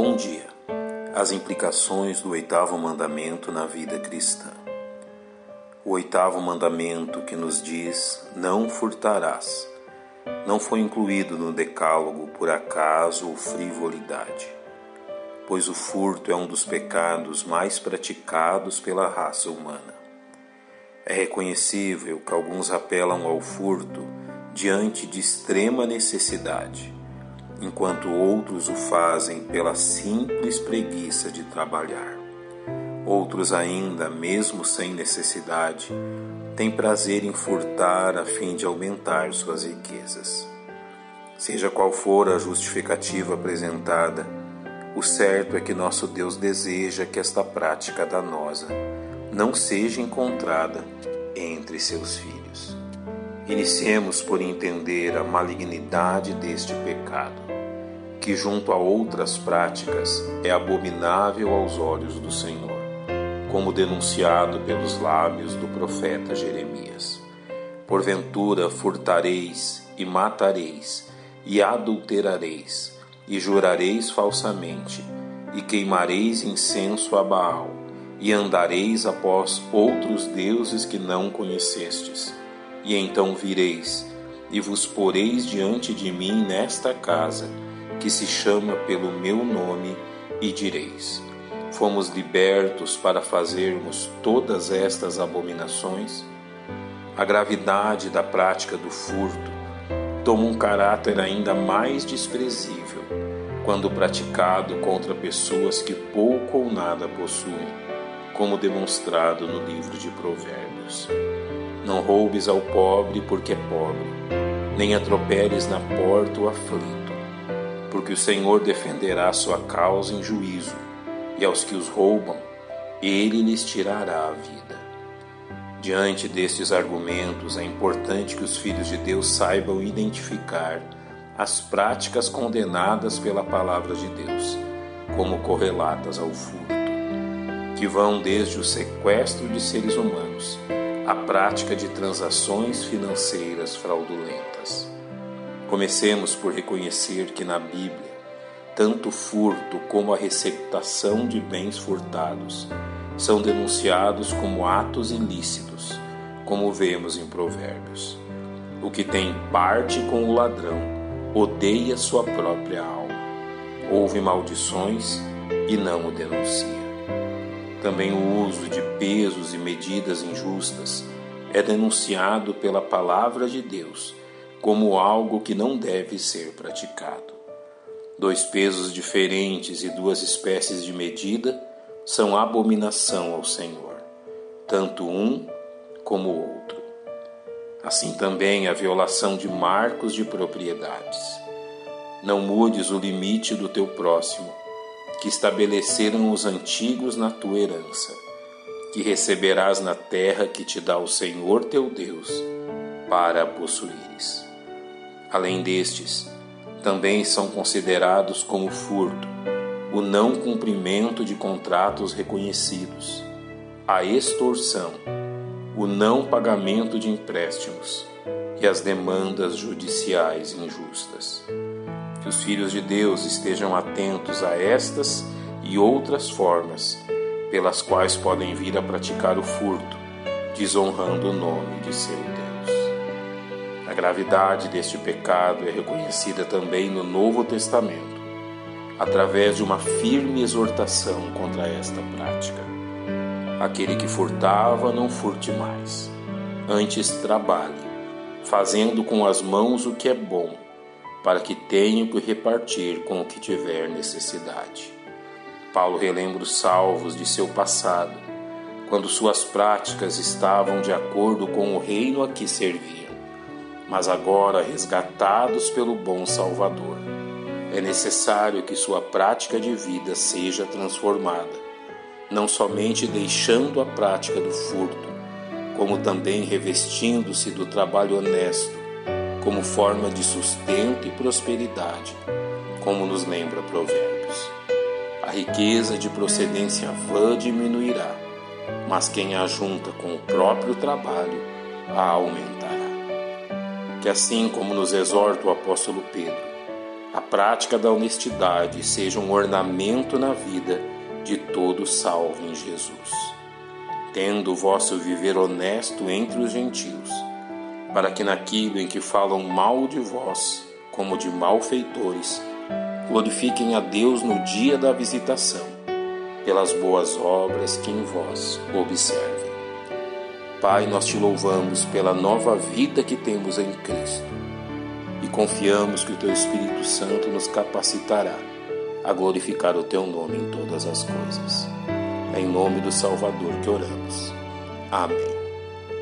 Bom dia. As implicações do oitavo mandamento na vida cristã. O oitavo mandamento que nos diz: Não furtarás, não foi incluído no Decálogo por acaso ou frivolidade, pois o furto é um dos pecados mais praticados pela raça humana. É reconhecível que alguns apelam ao furto diante de extrema necessidade enquanto outros o fazem pela simples preguiça de trabalhar. Outros ainda, mesmo sem necessidade, têm prazer em furtar a fim de aumentar suas riquezas. Seja qual for a justificativa apresentada, o certo é que nosso Deus deseja que esta prática danosa não seja encontrada entre seus filhos. Iniciemos por entender a malignidade deste pecado que, junto a outras práticas, é abominável aos olhos do Senhor, como denunciado pelos lábios do profeta Jeremias. Porventura furtareis e matareis, e adulterareis, e jurareis falsamente, e queimareis incenso a Baal, e andareis após outros deuses que não conhecestes. E então vireis, e vos poreis diante de mim nesta casa, que se chama pelo meu nome, e direis: Fomos libertos para fazermos todas estas abominações? A gravidade da prática do furto toma um caráter ainda mais desprezível quando praticado contra pessoas que pouco ou nada possuem, como demonstrado no livro de Provérbios. Não roubes ao pobre porque é pobre, nem atropeles na porta o aflito porque o Senhor defenderá sua causa em juízo, e aos que os roubam, ele lhes tirará a vida. Diante destes argumentos, é importante que os filhos de Deus saibam identificar as práticas condenadas pela palavra de Deus, como correlatas ao furto, que vão desde o sequestro de seres humanos à prática de transações financeiras fraudulentas. Comecemos por reconhecer que na Bíblia, tanto o furto como a receptação de bens furtados são denunciados como atos ilícitos, como vemos em Provérbios. O que tem parte com o ladrão odeia sua própria alma, ouve maldições e não o denuncia. Também o uso de pesos e medidas injustas é denunciado pela palavra de Deus como algo que não deve ser praticado. Dois pesos diferentes e duas espécies de medida são abominação ao Senhor, tanto um como o outro. Assim também a violação de marcos de propriedades. Não mudes o limite do teu próximo, que estabeleceram os antigos na tua herança, que receberás na terra que te dá o Senhor teu Deus, para a possuíres. Além destes, também são considerados como furto o não cumprimento de contratos reconhecidos, a extorsão, o não pagamento de empréstimos e as demandas judiciais injustas. Que os filhos de Deus estejam atentos a estas e outras formas pelas quais podem vir a praticar o furto, desonrando o nome de seu Deus gravidade deste pecado é reconhecida também no Novo Testamento, através de uma firme exortação contra esta prática. Aquele que furtava, não furte mais. Antes trabalhe, fazendo com as mãos o que é bom, para que tenha que repartir com o que tiver necessidade. Paulo relembra os salvos de seu passado, quando suas práticas estavam de acordo com o reino a que servia mas agora resgatados pelo bom Salvador. É necessário que sua prática de vida seja transformada, não somente deixando a prática do furto, como também revestindo-se do trabalho honesto, como forma de sustento e prosperidade, como nos lembra Provérbios. A riqueza de procedência vã diminuirá, mas quem a junta com o próprio trabalho a aumentará que assim como nos exorta o apóstolo Pedro, a prática da honestidade seja um ornamento na vida de todo salvo em Jesus. Tendo o vosso viver honesto entre os gentios, para que naquilo em que falam mal de vós, como de malfeitores, glorifiquem a Deus no dia da visitação, pelas boas obras que em vós observem. Pai, nós te louvamos pela nova vida que temos em Cristo e confiamos que o Teu Espírito Santo nos capacitará a glorificar o Teu nome em todas as coisas. É em nome do Salvador que oramos. Amém.